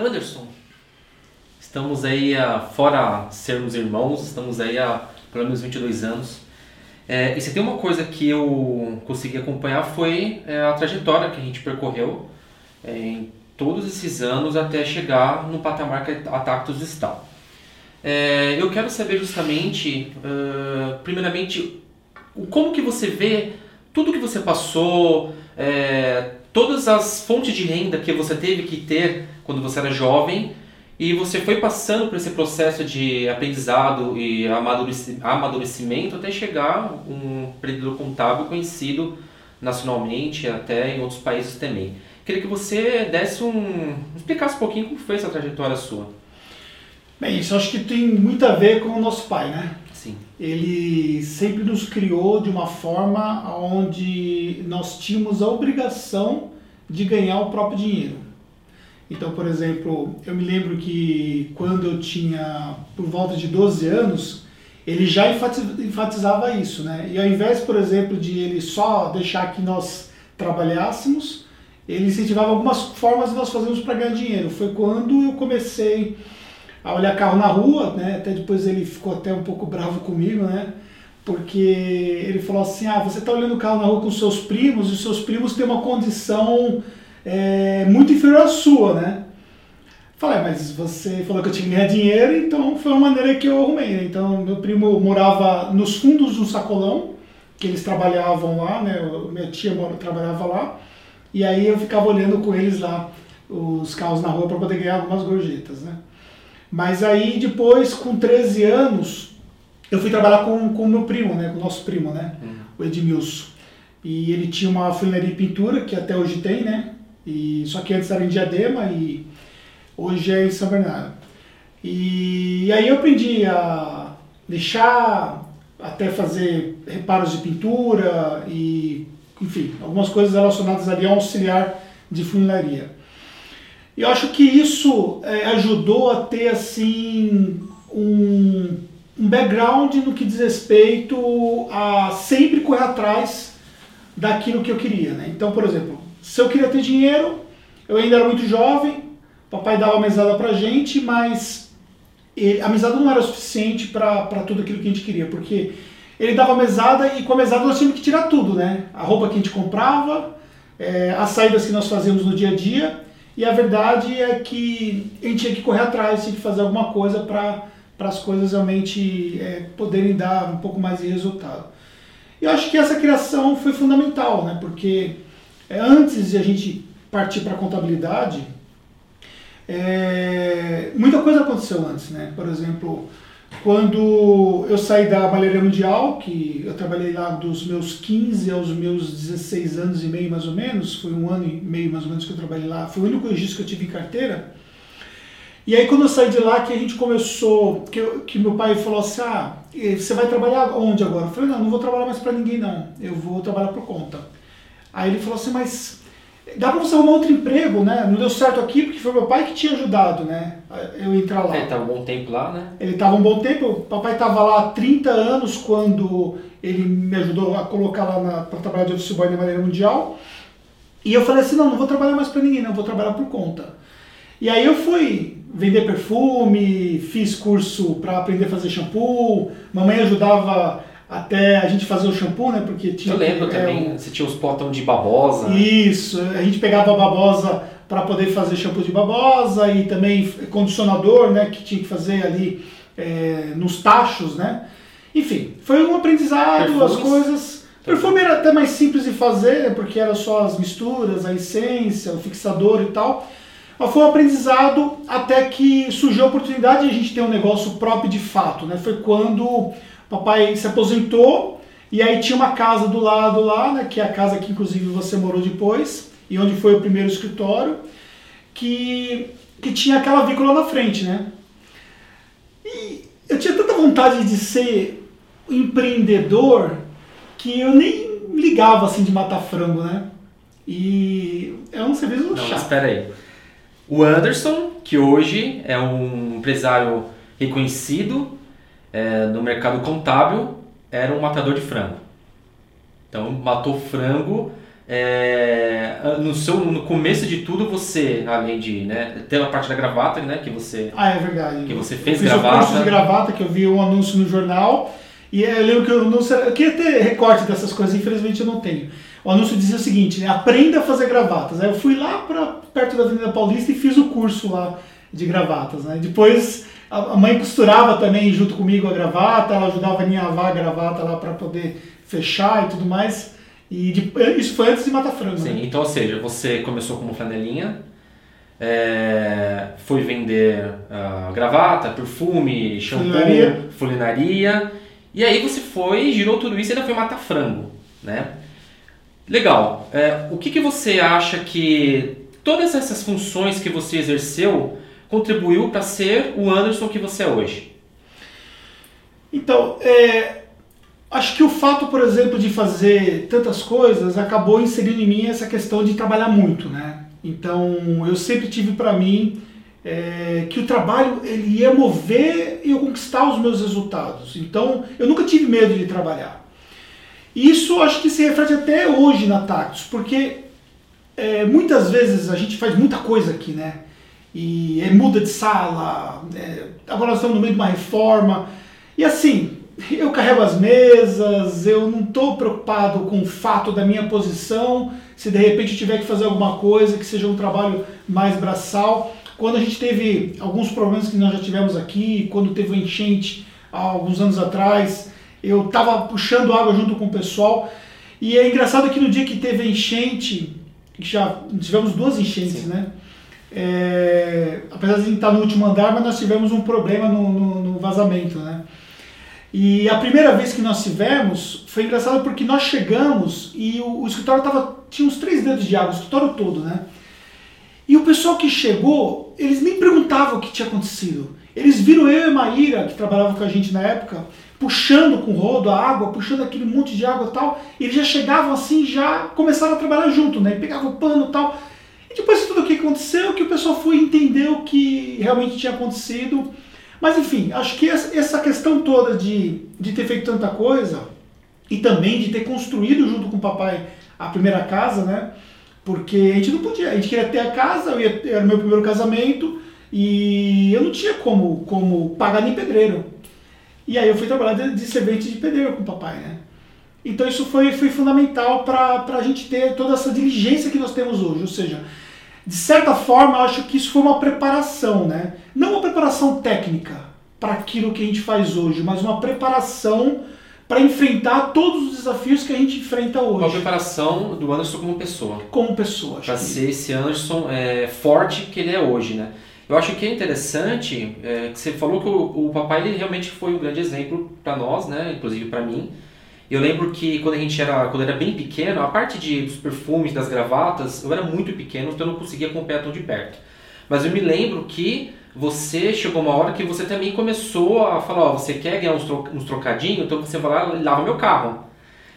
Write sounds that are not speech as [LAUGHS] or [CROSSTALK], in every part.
Anderson, estamos aí, a, fora sermos irmãos, estamos aí há pelo menos 22 anos. É, e se tem uma coisa que eu consegui acompanhar foi é, a trajetória que a gente percorreu é, em todos esses anos até chegar no patamar que a Tactus está. É, eu quero saber justamente, uh, primeiramente, como que você vê tudo que você passou, é, todas as fontes de renda que você teve que ter quando você era jovem e você foi passando por esse processo de aprendizado e amadurecimento até chegar um empreendedor contábil conhecido nacionalmente até em outros países também. Queria que você desse um explicasse um pouquinho como foi essa trajetória sua. Bem, isso acho que tem muito a ver com o nosso pai, né? Sim. Ele sempre nos criou de uma forma onde nós tínhamos a obrigação de ganhar o próprio dinheiro. Então, por exemplo, eu me lembro que quando eu tinha por volta de 12 anos, ele já enfatizava isso, né? E ao invés, por exemplo, de ele só deixar que nós trabalhássemos, ele incentivava algumas formas de nós fazermos para ganhar dinheiro. Foi quando eu comecei a olhar carro na rua, né? Até depois ele ficou até um pouco bravo comigo, né? Porque ele falou assim: ah, você está olhando carro na rua com seus primos e os seus primos têm uma condição é, muito inferior à sua, né? Falei, ah, mas você falou que eu tinha que ganhar dinheiro, então foi uma maneira que eu arrumei. Né? Então, meu primo morava nos fundos do sacolão, que eles trabalhavam lá, né? Minha tia trabalhava lá, e aí eu ficava olhando com eles lá os carros na rua para poder ganhar algumas gorjetas, né? Mas aí depois, com 13 anos, eu fui trabalhar com o meu primo, né? Com o nosso primo, né? Uhum. O Edmilson. E ele tinha uma funilaria e pintura, que até hoje tem, né? E, só que antes era em Diadema e hoje é em São Bernardo. E, e aí eu aprendi a deixar até fazer reparos de pintura e, enfim, algumas coisas relacionadas ali ao auxiliar de funilaria. E eu acho que isso é, ajudou a ter assim um, um background no que diz respeito a sempre correr atrás daquilo que eu queria. Né? Então, por exemplo, se eu queria ter dinheiro, eu ainda era muito jovem, papai dava mesada pra gente, mas ele, a mesada não era suficiente para tudo aquilo que a gente queria, porque ele dava mesada e com a mesada nós tínhamos que tirar tudo, né? A roupa que a gente comprava, é, as saídas que nós fazíamos no dia a dia. E a verdade é que a gente tinha que correr atrás, tinha que fazer alguma coisa para as coisas realmente é, poderem dar um pouco mais de resultado. E eu acho que essa criação foi fundamental, né? porque é, antes de a gente partir para a contabilidade, é, muita coisa aconteceu antes. Né? Por exemplo, quando eu saí da Malharia Mundial, que eu trabalhei lá dos meus 15 aos meus 16 anos e meio mais ou menos, foi um ano e meio mais ou menos que eu trabalhei lá, foi o único registro que eu tive em carteira. E aí quando eu saí de lá que a gente começou, que, que meu pai falou assim, ah, você vai trabalhar onde agora? Eu falei, não, não vou trabalhar mais para ninguém não, eu vou trabalhar por conta. Aí ele falou assim, mas dá para você arrumar outro emprego, né? Não deu certo aqui porque foi meu pai que tinha ajudado, né? Eu entrar lá. Ele estava um bom tempo lá, né? Ele estava um bom tempo. O papai estava lá há 30 anos quando ele me ajudou a colocar lá para trabalhar de office boy na maneira mundial. E eu falei assim, não, não vou trabalhar mais para ninguém, não, vou trabalhar por conta. E aí eu fui vender perfume, fiz curso para aprender a fazer shampoo, mamãe ajudava até a gente fazer o shampoo, né? Porque tinha. Eu lembro que, também, é, você tinha os potão de babosa. Isso, a gente pegava a babosa para poder fazer shampoo de babosa e também condicionador, né? Que tinha que fazer ali é, nos tachos, né? Enfim, foi um aprendizado, Perfumes. as coisas. Perfume era até mais simples de fazer, né, porque era só as misturas, a essência, o fixador e tal. Mas foi um aprendizado até que surgiu a oportunidade de a gente ter um negócio próprio de fato, né? Foi quando Papai se aposentou e aí tinha uma casa do lado lá, né, que é a casa que inclusive você morou depois e onde foi o primeiro escritório, que, que tinha aquela vícola na frente, né? E eu tinha tanta vontade de ser empreendedor que eu nem ligava assim de matar frango, né? E é um serviço Não, chato. Mas espera aí. O Anderson, que hoje é um empresário reconhecido é, no mercado contábil era um matador de frango. Então matou frango é, no, seu, no começo de tudo você, além de né, ter a parte da gravata, né, que você Ah, é verdade. que você Eu fez fiz gravata. o curso de gravata que eu vi um anúncio no jornal e eu lembro que o anúncio era- eu queria ter recorte dessas coisas, infelizmente eu não tenho. O anúncio dizia o seguinte, né, aprenda a fazer gravatas. Aí eu fui lá para perto da Avenida Paulista e fiz o curso lá de gravatas, né? Depois a mãe costurava também junto comigo a gravata, ela ajudava a alinhavar a gravata lá para poder fechar e tudo mais. E de- isso foi antes de Mata Frango. Sim, né? então, ou seja, você começou como flanelinha, é, foi vender ah, gravata, perfume, shampoo, Fulinaria. fulinaria, e aí você foi, girou tudo isso e ainda foi matar frango, né? Legal. É, o que, que você acha que todas essas funções que você exerceu contribuiu para ser o Anderson que você é hoje? Então, é, acho que o fato, por exemplo, de fazer tantas coisas acabou inserindo em mim essa questão de trabalhar muito, né? Então, eu sempre tive para mim é, que o trabalho ele ia mover e eu conquistar os meus resultados. Então, eu nunca tive medo de trabalhar. Isso acho que se reflete até hoje na Tactus, porque é, muitas vezes a gente faz muita coisa aqui, né? E é, muda de sala, é, agora nós estamos no meio de uma reforma. E assim, eu carrego as mesas, eu não estou preocupado com o fato da minha posição, se de repente tiver que fazer alguma coisa que seja um trabalho mais braçal. Quando a gente teve alguns problemas que nós já tivemos aqui, quando teve uma enchente há alguns anos atrás, eu estava puxando água junto com o pessoal. E é engraçado que no dia que teve a enchente, já tivemos duas enchentes, Sim. né? É, apesar de a gente estar no último andar, mas nós tivemos um problema no, no- no vazamento, né? E a primeira vez que nós tivemos foi engraçado porque nós chegamos e o, o escritório tava, tinha uns três dedos de água, o escritório todo, né? E o pessoal que chegou, eles nem perguntavam o que tinha acontecido. Eles viram eu e Maíra, que trabalhava com a gente na época, puxando com o rodo a água, puxando aquele monte de água e tal. Eles já chegavam assim, já começaram a trabalhar junto, né? E pegavam o pano e tal. E depois de tudo o que aconteceu, que o pessoal foi entender o que realmente tinha acontecido. Mas enfim, acho que essa questão toda de, de ter feito tanta coisa e também de ter construído junto com o papai a primeira casa, né? Porque a gente não podia, a gente queria ter a casa, eu ia, era o meu primeiro casamento e eu não tinha como, como pagar nem pedreiro. E aí eu fui trabalhar de, de servente de pedreiro com o papai, né? Então isso foi, foi fundamental para a gente ter toda essa diligência que nós temos hoje. Ou seja, de certa forma, eu acho que isso foi uma preparação, né? Não uma preparação técnica para aquilo que a gente faz hoje, mas uma preparação para enfrentar todos os desafios que a gente enfrenta Uma hoje preparação do Anderson como pessoa. como pessoa. para que- ser esse Anderson é, forte que ele é hoje, né? Eu acho que é interessante é, que você falou que o, o papai ele realmente foi um grande exemplo para nós, né? Inclusive para mim. Eu lembro que quando a gente era, quando era bem pequeno, a parte de, dos perfumes, das gravatas, eu era muito pequeno, então eu não conseguia acompanhar tão de perto. Mas eu me lembro que você chegou uma hora que você também começou a falar, ó, você quer ganhar uns, tro uns trocadinhos, então você vai lá e lava meu carro.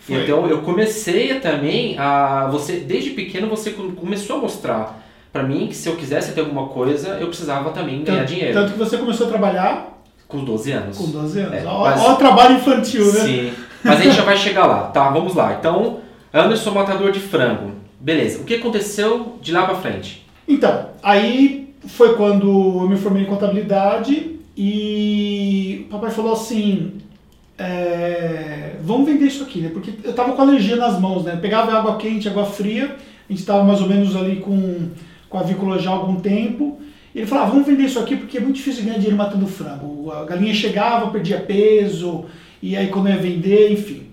Foi. Então eu comecei também a você desde pequeno você com- começou a mostrar pra mim que se eu quisesse ter alguma coisa eu precisava também ganhar Tanto, dinheiro tanto que você começou a trabalhar com 12 anos. com 12 anos. É, Ó, mas- ó o trabalho infantil, né? Sim. Mas a gente já vai chegar lá. Tá, vamos lá. Então, Anderson matador de frango. Beleza. O que aconteceu de lá pra frente? Então, aí foi quando eu me formei em contabilidade e o papai falou assim, é, vamos vender isso aqui, né? Porque eu tava com alergia nas mãos, né? Eu pegava água quente, água fria, a gente estava mais ou menos ali com, com a avícola já há algum tempo. E ele falou, ah, vamos vender isso aqui porque é muito difícil ganhar dinheiro matando frango. A galinha chegava, perdia peso, e aí quando ia vender, enfim.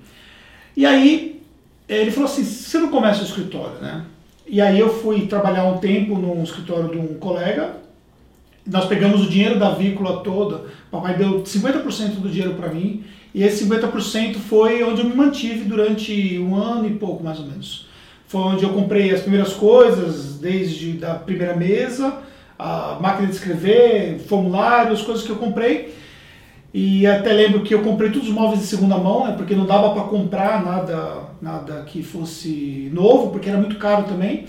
E aí ele falou assim, você não começa o escritório, né? E aí eu fui trabalhar um tempo num escritório de um colega. Nós pegamos o dinheiro da avícola toda. Papai deu 50% do dinheiro para mim. E esse 50% foi onde eu me mantive durante um ano e pouco, mais ou menos. Foi onde eu comprei as primeiras coisas, desde da primeira mesa, a máquina de escrever, formulários, coisas que eu comprei. E até lembro que eu comprei todos os móveis de segunda mão, né, porque não dava para comprar nada, nada que fosse novo, porque era muito caro também.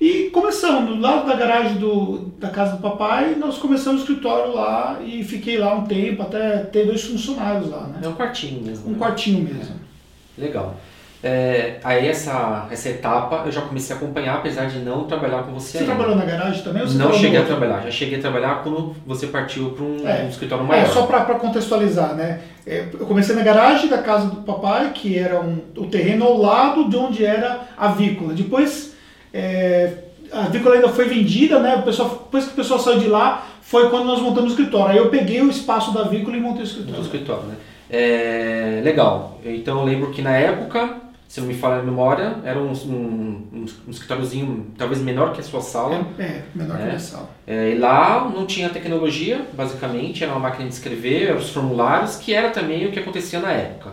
E começamos, do lado da garagem do, da casa do papai, nós começamos o escritório lá e fiquei lá um tempo, até ter dois funcionários lá, né? É um quartinho mesmo. Um né? quartinho mesmo. Legal. É, aí essa, essa etapa eu já comecei a acompanhar, apesar de não trabalhar com você, Você ainda. trabalhou na garagem também? Ou você Não cheguei a trabalhar, já cheguei a trabalhar quando você partiu para um, É. um escritório maior. É, só para contextualizar, né? É, Eu comecei na garagem da casa do papai, que era um, o terreno ao lado de onde era a vícola. Depois, é, a vícola ainda foi vendida, né? O pessoal, depois que o pessoal saiu de lá, foi quando nós montamos o escritório. Aí eu peguei o espaço da vícola e montei o escritório. escritório, né? É, legal. Então eu lembro que na época, se não me falha a memória, era um, um, um, escritóriozinho talvez menor que a sua sala. É, é, menor É. que a sala. É, e lá não tinha tecnologia, basicamente, era uma máquina de escrever, eram os formulários, que era também o que acontecia na época.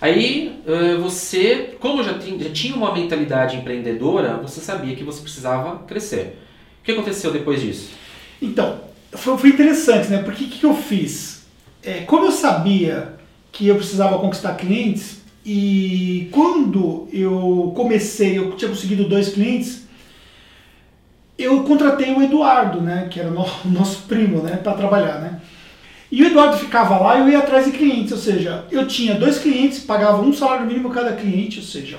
Aí você, como já, tin- já tinha uma mentalidade empreendedora, você sabia que você precisava crescer. O que aconteceu depois disso? Então, foi, foi interessante, né? Porque o que, que eu fiz? É, como eu sabia que eu precisava conquistar clientes, e quando eu comecei, eu tinha conseguido dois clientes, eu contratei o Eduardo, né? Que era o no- o [LAUGHS] nosso primo, né? Para trabalhar, né? E o Eduardo ficava lá e eu ia atrás de clientes, ou seja, eu tinha dois clientes, pagava um salário mínimo cada cliente, ou seja,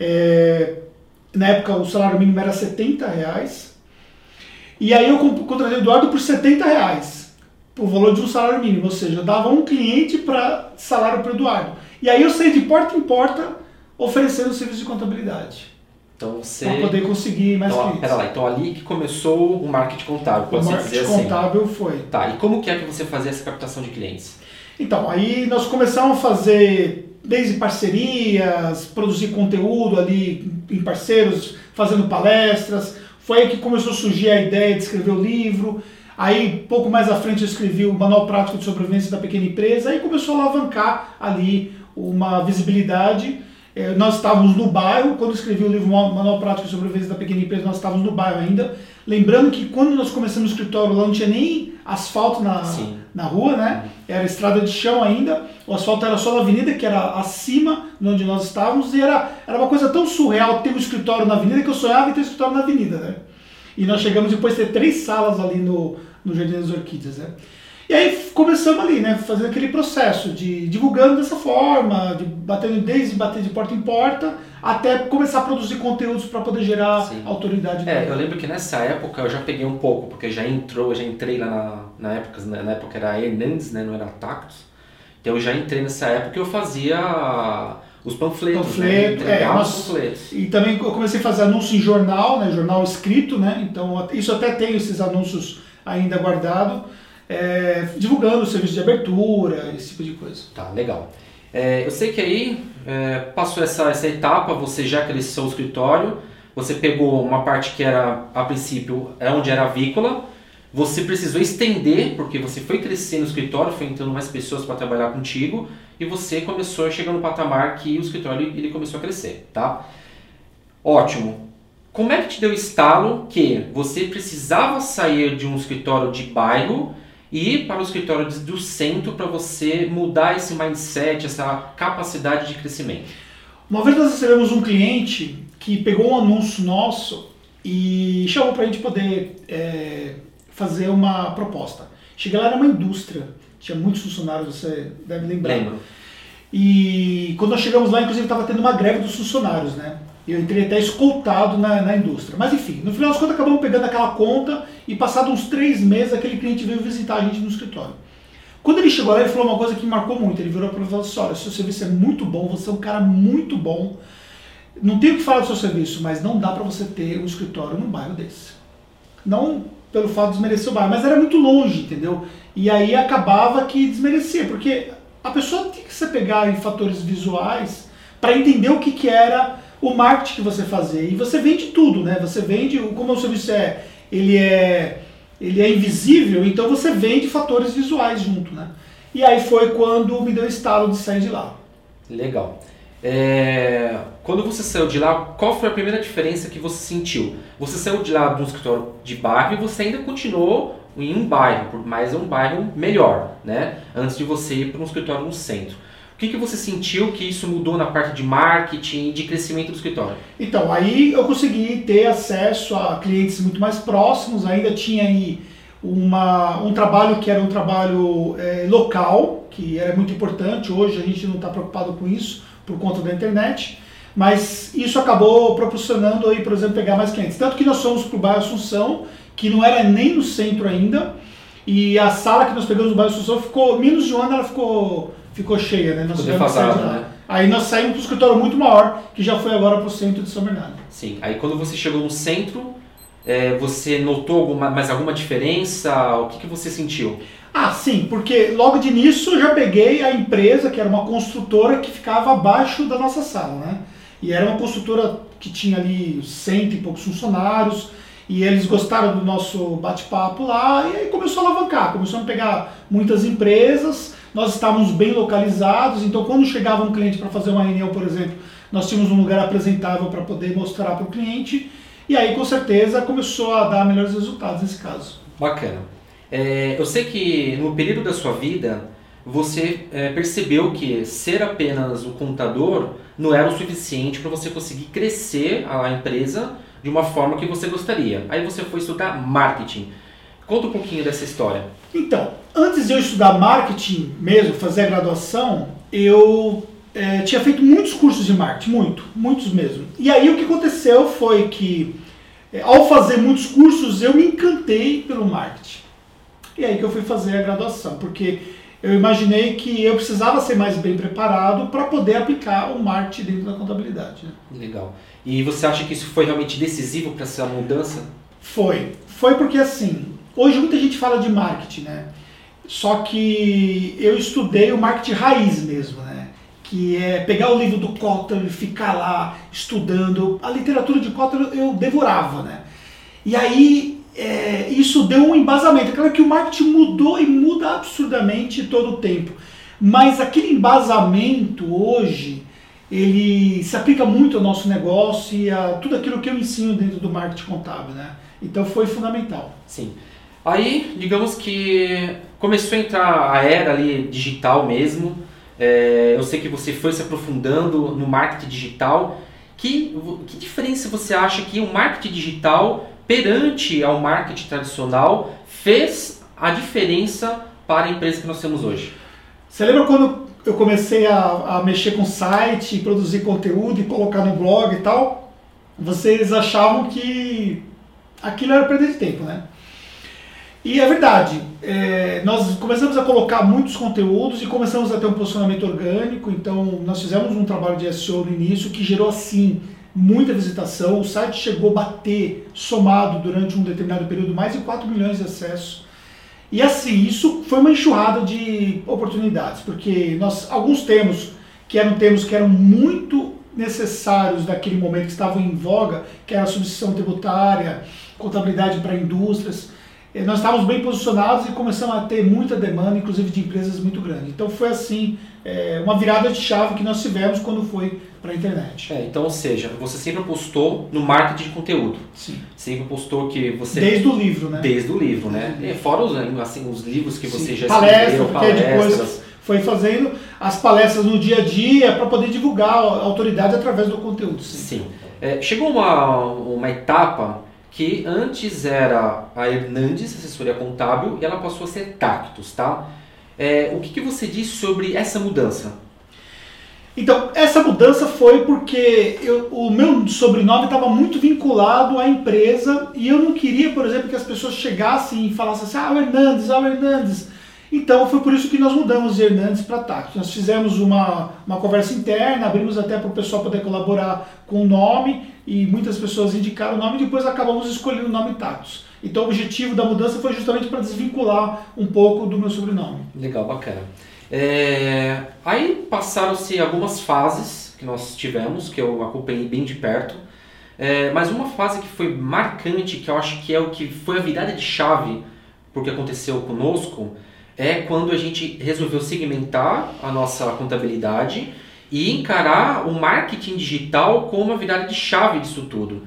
é, na época o salário mínimo era 70 reais, e aí eu contratei o Eduardo por 70 reais, por valor de um salário mínimo, ou seja, eu dava um cliente para salário para o Eduardo. E aí eu saí de porta em porta oferecendo serviço de contabilidade, Então você. para poder conseguir mais Então, clientes. pera lá, então ali que começou o marketing contábil, o pode-se marketing dizer assim. contábil foi. Tá, e como que é que você fazia essa captação de clientes? Então, aí nós começamos a fazer desde parcerias, produzir conteúdo ali em parceiros, fazendo palestras. Foi aí que começou a surgir a ideia de escrever o livro. Aí, pouco mais à frente, eu escrevi o Manual Prático de Sobrevivência da Pequena Empresa. Aí começou a alavancar ali uma visibilidade. Eh, Nós estávamos no bairro, quando escrevi o livro Manual Prático de Sobrevivência da Pequena Empresa, nós estávamos no bairro ainda. Lembrando que quando nós começamos o escritório lá não tinha nem asfalto na, Sim. na rua, né? Era estrada de chão ainda, o asfalto era só na avenida, que era acima de onde nós estávamos, e era, era uma coisa tão surreal ter um escritório na avenida que eu sonhava em ter um escritório na avenida, né? E nós chegamos depois a ter três salas ali no, no Jardim das Orquídeas, né? E aí começamos ali, né? Fazendo aquele processo de divulgando dessa forma, de batendo desde bater de porta em porta, até começar a produzir conteúdos para poder gerar Sim. autoridade. É, eu lembro que nessa época eu já peguei um pouco, porque já entrou, já entrei lá na, na época, na, na época era Hernandes, né, não era Tactus. Então eu já entrei nessa época e eu fazia os panfletos, Panfleto, né, é, nós- os panfletos. E também eu comecei a fazer anúncio em jornal, né, jornal escrito, né, então isso até tenho esses anúncios ainda guardado, é, divulgando o serviço de abertura, esse tipo de coisa. Tá, legal. É, eu sei que aí é, passou essa, essa etapa, você já cresceu o escritório, você pegou uma parte que era, a princípio, é onde era avícola, você precisou estender, porque você foi crescendo no escritório, foi entrando mais pessoas para trabalhar contigo, e você começou a chegar no patamar que o escritório ele começou a crescer, tá? Ótimo. Como é que te deu estalo que você precisava sair de um escritório de bairro e para o escritório do centro para você mudar esse mindset, essa capacidade de crescimento? Uma vez nós recebemos um cliente que pegou um anúncio nosso e chamou para a gente poder é, fazer uma proposta. Cheguei lá, era uma indústria, tinha muitos funcionários, você deve lembrar. Lembro. E quando nós chegamos lá, inclusive, estava tendo uma greve dos funcionários, né? Eu entrei até escoltado na, na indústria. Mas enfim, no final das contas, acabamos pegando aquela conta e, passado uns três meses, aquele cliente veio visitar a gente no escritório. Quando ele chegou lá, ele falou uma coisa que me marcou muito. Ele virou para mim e falou assim: Olha, seu serviço é muito bom, você é um cara muito bom. Não tenho o que falar do seu serviço, mas não dá para você ter um escritório num bairro desse. Não pelo fato de desmerecer o bairro, mas era muito longe, entendeu? E aí acabava que desmerecia, porque a pessoa tinha que se pegar em fatores visuais para entender o que, que era o marketing que você fazia. E você vende tudo, né? Você vende, como o serviço é, ele é, ele é invisível, então você vende fatores visuais junto, né? E aí foi quando me deu estalo de sair de lá. Legal. É, quando você saiu de lá, qual foi a primeira diferença que você sentiu? Você saiu de lá um escritório de bairro e você ainda continuou em um bairro, mas um bairro melhor, né? Antes de você ir para um escritório no centro. O que, que você sentiu que isso mudou na parte de marketing e de crescimento do escritório? Então, aí eu consegui ter acesso a clientes muito mais próximos, ainda tinha aí uma, um trabalho que era um trabalho eh, local, que era muito importante, hoje a gente não está preocupado com isso por conta da internet. mas isso acabou proporcionando aí, por exemplo, pegar mais clientes. Tanto que nós fomos para o bairro Assunção, que não era nem no centro ainda, e a sala que nós pegamos no bairro Assunção ficou, menos de um ano ela ficou, ficou cheia, né? Nós Ficou tivemos que sair de defasada, lá. né? Aí nós saímos para um escritório muito maior, que já foi agora para o centro de São Bernardo. Sim. Aí quando você chegou no centro, é, você notou alguma, mais alguma diferença? O que, que você sentiu? Ah, sim, porque logo de início eu já peguei a empresa, que era uma construtora que ficava abaixo da nossa sala, né? E era uma construtora que tinha ali cento e poucos funcionários, e eles gostaram do nosso bate-papo lá, e aí começou a alavancar, começou a pegar muitas empresas, nós estávamos bem localizados, então quando chegava um cliente para fazer uma reunião, por exemplo, nós tínhamos um lugar apresentável para poder mostrar para o cliente, e aí com certeza começou a dar melhores resultados nesse caso. Bacana. É, eu sei que no período da sua vida você é, percebeu que ser apenas o contador não era o suficiente para você conseguir crescer a empresa de uma forma que você gostaria. Aí você foi estudar marketing. Conta um pouquinho dessa história. Então, antes de eu estudar marketing mesmo, fazer a graduação, eu eh, tinha feito muitos cursos de marketing, muito, muitos mesmo. E aí o que aconteceu foi que, eh, ao fazer muitos cursos, eu me encantei pelo marketing. E aí que eu fui fazer a graduação, porque eu imaginei que eu precisava ser mais bem preparado para poder aplicar o marketing dentro da contabilidade. né? Legal. E você acha que isso foi realmente decisivo para essa mudança? Foi. Foi porque assim, hoje muita gente fala de marketing, né? Só que eu estudei o marketing raiz mesmo, né? Que é pegar o livro do Kotler e ficar lá estudando. A literatura de Kotler eu devorava, né? E aí é, isso deu um embasamento. Claro que o marketing mudou e muda absurdamente todo o tempo. Mas aquele embasamento hoje, ele se aplica muito ao nosso negócio e a tudo aquilo que eu ensino dentro do marketing contábil, né? Então foi fundamental. Sim. Aí, digamos que começou a entrar a era ali digital mesmo. É, eu sei que você foi se aprofundando no marketing digital. Que, que diferença você acha que o marketing digital perante ao marketing tradicional fez a diferença para a empresa que nós temos hoje? Você lembra quando eu comecei a, a mexer com site, produzir conteúdo e colocar no blog e tal? Vocês achavam que aquilo era perder de tempo, né? E é verdade, é, nós começamos a colocar muitos conteúdos e começamos a ter um posicionamento orgânico, então nós fizemos um trabalho de SEO no início que gerou assim muita visitação, o site chegou a bater, somado durante um determinado período, mais de 4 milhões de acessos. E assim, isso foi uma enxurrada de oportunidades, porque nós alguns termos que eram termos que eram muito necessários naquele momento que estavam em voga, que era a tributária, contabilidade para indústrias, nós estávamos bem posicionados e começamos a ter muita demanda, inclusive de empresas muito grandes. Então foi assim, eh, uma virada de chave que nós tivemos quando foi para a internet. É, então, ou seja, você sempre apostou no marketing de conteúdo. Sim. Sempre apostou que você... Desde o livro, né? Desde o livro, né? E fora os, assim, os livros que você Sim. já palestra, escreveu, depois foi fazendo as palestras no dia a dia para poder divulgar a autoridade através do conteúdo. Sim. Sim. É, chegou uma, uma etapa que antes era a Hernandes, assessoria contábil, e ela passou a ser Tactus, tá? É, o que, que você diz sobre essa mudança? Então, essa mudança foi porque eu- o meu sobrenome estava muito vinculado à empresa e eu não queria, por exemplo, que as pessoas chegassem e falassem assim, ah, o Hernandes, ah, o Hernandes. Então, foi por isso que nós mudamos de Hernandes para Tactus. Nós fizemos uma, uma conversa interna, abrimos até para o pessoal poder colaborar com o nome e muitas pessoas indicaram o nome e depois acabamos escolhendo o nome Tactus. Então, o objetivo da mudança foi justamente para desvincular um pouco do meu sobrenome. Legal, bacana. É, aí passaram-se algumas fases que nós tivemos, que eu acompanhei bem de perto. É, mas uma fase que foi marcante, que eu acho que é o que foi a virada de chave porque aconteceu conosco, é quando a gente resolveu segmentar a nossa contabilidade e encarar o marketing digital como a virada de chave disso tudo.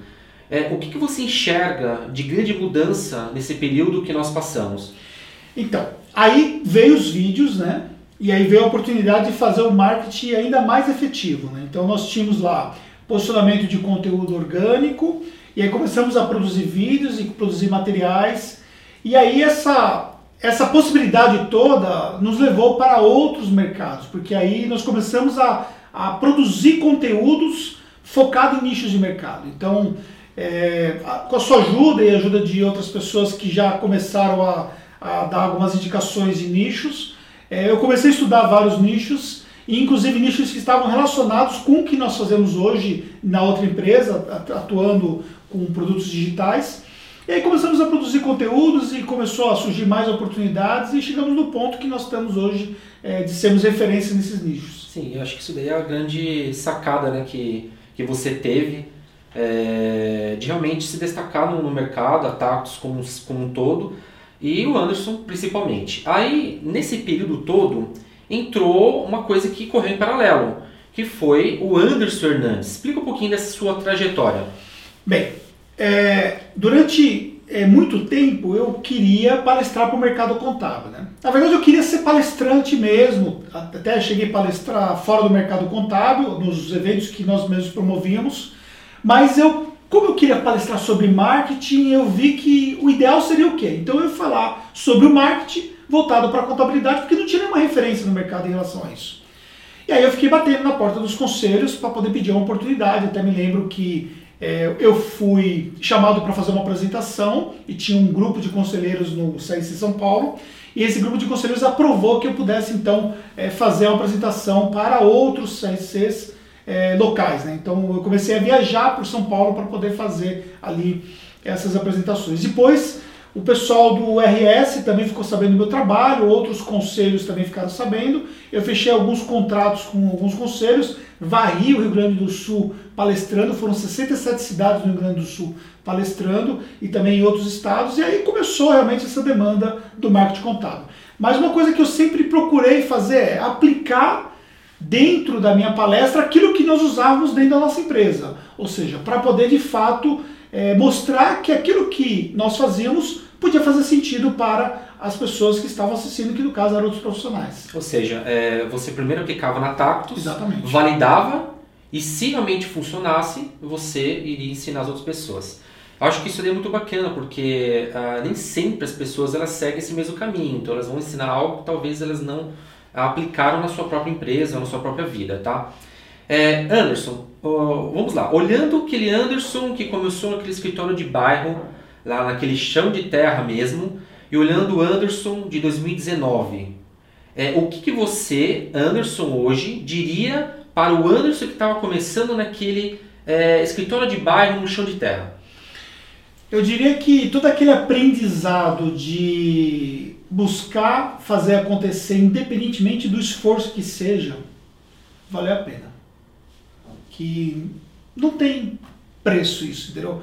É, o que, que você enxerga de grande mudança nesse período que nós passamos? Então, aí veio os vídeos, né? E aí veio a oportunidade de fazer o marketing ainda mais efetivo, né? Então nós tínhamos lá posicionamento de conteúdo orgânico, e aí começamos a produzir vídeos e produzir materiais. E aí essa essa possibilidade toda nos levou para outros mercados, porque aí nós começamos a, a produzir conteúdos focado em nichos de mercado. Então, é, com a sua ajuda e a ajuda de outras pessoas que já começaram a, a dar algumas indicações de nichos, é, eu comecei a estudar vários nichos, inclusive nichos que estavam relacionados com o que nós fazemos hoje na outra empresa, atuando com produtos digitais. E aí começamos a produzir conteúdos e começou a surgir mais oportunidades e chegamos no ponto que nós temos hoje é, de sermos referência nesses nichos. Sim, eu acho que isso daí é a grande sacada né, que, que você teve é, de realmente se destacar no, no mercado, a Tactus como, como um todo, e o Anderson principalmente. Aí, nesse período todo, entrou uma coisa que correu em paralelo, que foi o Anderson Hernandes. Explica um pouquinho dessa sua trajetória. Bem, é, durante é, muito tempo eu queria palestrar para o mercado contábil. Né? Na verdade, eu queria ser palestrante mesmo, até cheguei a palestrar fora do mercado contábil, nos eventos que nós mesmos promovíamos, mas eu, como eu queria palestrar sobre marketing, eu vi que o ideal seria o quê? Então eu ia falar sobre o marketing voltado para a contabilidade, porque não tinha nenhuma referência no mercado em relação a isso. E aí eu fiquei batendo na porta dos conselhos para poder pedir uma oportunidade. Até me lembro que é, eu fui chamado para fazer uma apresentação e tinha um grupo de conselheiros no CIC São Paulo. E esse grupo de conselheiros aprovou que eu pudesse então é, fazer uma apresentação para outros CICs é, locais. Né? Então eu comecei a viajar por São Paulo para poder fazer ali essas apresentações. Depois o pessoal do RS também ficou sabendo do meu trabalho, outros conselhos também ficaram sabendo. Eu fechei alguns contratos com alguns conselhos, varri o Rio Grande do Sul palestrando, foram 67 cidades no Rio Grande do Sul palestrando e também em outros estados, e aí começou realmente essa demanda do marketing contábil. Mas uma coisa que eu sempre procurei fazer é aplicar dentro da minha palestra aquilo que nós usávamos dentro da nossa empresa, ou seja, para poder de fato é, mostrar que aquilo que nós fazíamos podia fazer sentido para as pessoas que estavam assistindo, que no caso eram outros profissionais. Ou seja, é, você primeiro aplicava na Tactus, Exatamente. validava e se realmente funcionasse, você iria ensinar as outras pessoas. Eu acho que isso é muito bacana, porque ah, nem sempre as pessoas elas seguem esse mesmo caminho, então elas vão ensinar algo que talvez elas não aplicaram na sua própria empresa, na sua própria vida, tá? É, Anderson, vamos lá. Olhando aquele Anderson que começou naquele escritório de bairro, lá naquele chão de terra mesmo, e olhando o Anderson de 2019, é, o que, que você, Anderson, hoje, diria para o Anderson que estava começando naquele é, escritório de bairro no chão de terra? Eu diria que todo aquele aprendizado de buscar fazer acontecer, independentemente do esforço que seja, valeu a pena. Que não tem preço isso, entendeu?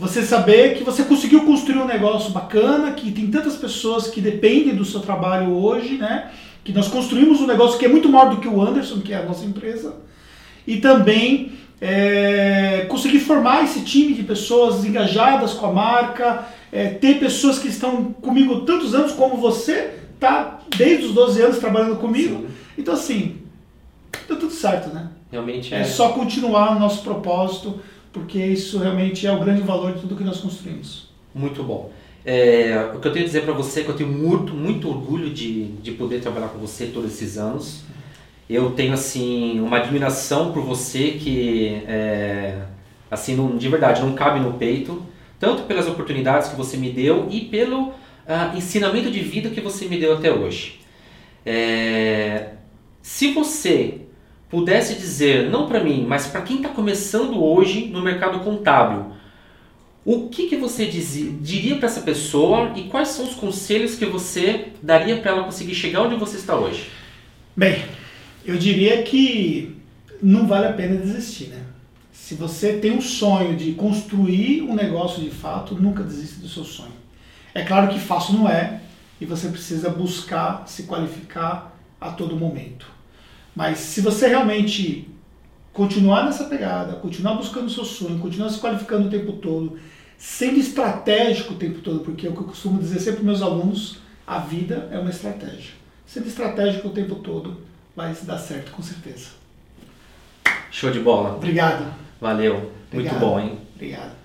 Você saber que você conseguiu construir um negócio bacana, que tem tantas pessoas que dependem do seu trabalho hoje, né? Que nós construímos um negócio que é muito maior do que o Anderson, que é a nossa empresa, e também é, conseguir formar esse time de pessoas engajadas com a marca, é, ter pessoas que estão comigo tantos anos como você, tá desde os 12 anos trabalhando comigo. Sim. Então, assim, deu tudo certo, né? Realmente é. É só continuar o nosso propósito, porque isso realmente é o grande valor de tudo que nós construímos. Muito bom. É, o que eu tenho a dizer para você é que eu tenho muito, muito orgulho de, de poder trabalhar com você todos esses anos. Eu tenho assim uma admiração por você que é, assim não, de verdade não cabe no peito, tanto pelas oportunidades que você me deu e pelo uh, ensinamento de vida que você me deu até hoje. É, se você pudesse dizer, não para mim, mas para quem está começando hoje no mercado contábil, o que, que você dizia, diria para essa pessoa e quais são os conselhos que você daria para ela conseguir chegar onde você está hoje? Bem, eu diria que não vale a pena desistir, né? Se você tem um sonho de construir um negócio de fato, nunca desista do seu sonho. É claro que fácil não é, e você precisa buscar se qualificar a todo momento. Mas se você realmente continuar nessa pegada, continuar buscando o seu sonho, continuar se qualificando o tempo todo, sendo estratégico o tempo todo, porque é o que eu costumo dizer sempre para meus alunos, a vida é uma estratégia. Sendo estratégico o tempo todo, vai dar certo, com certeza. Show de bola. Obrigado. Valeu. Obrigado. Muito bom, hein? Obrigado.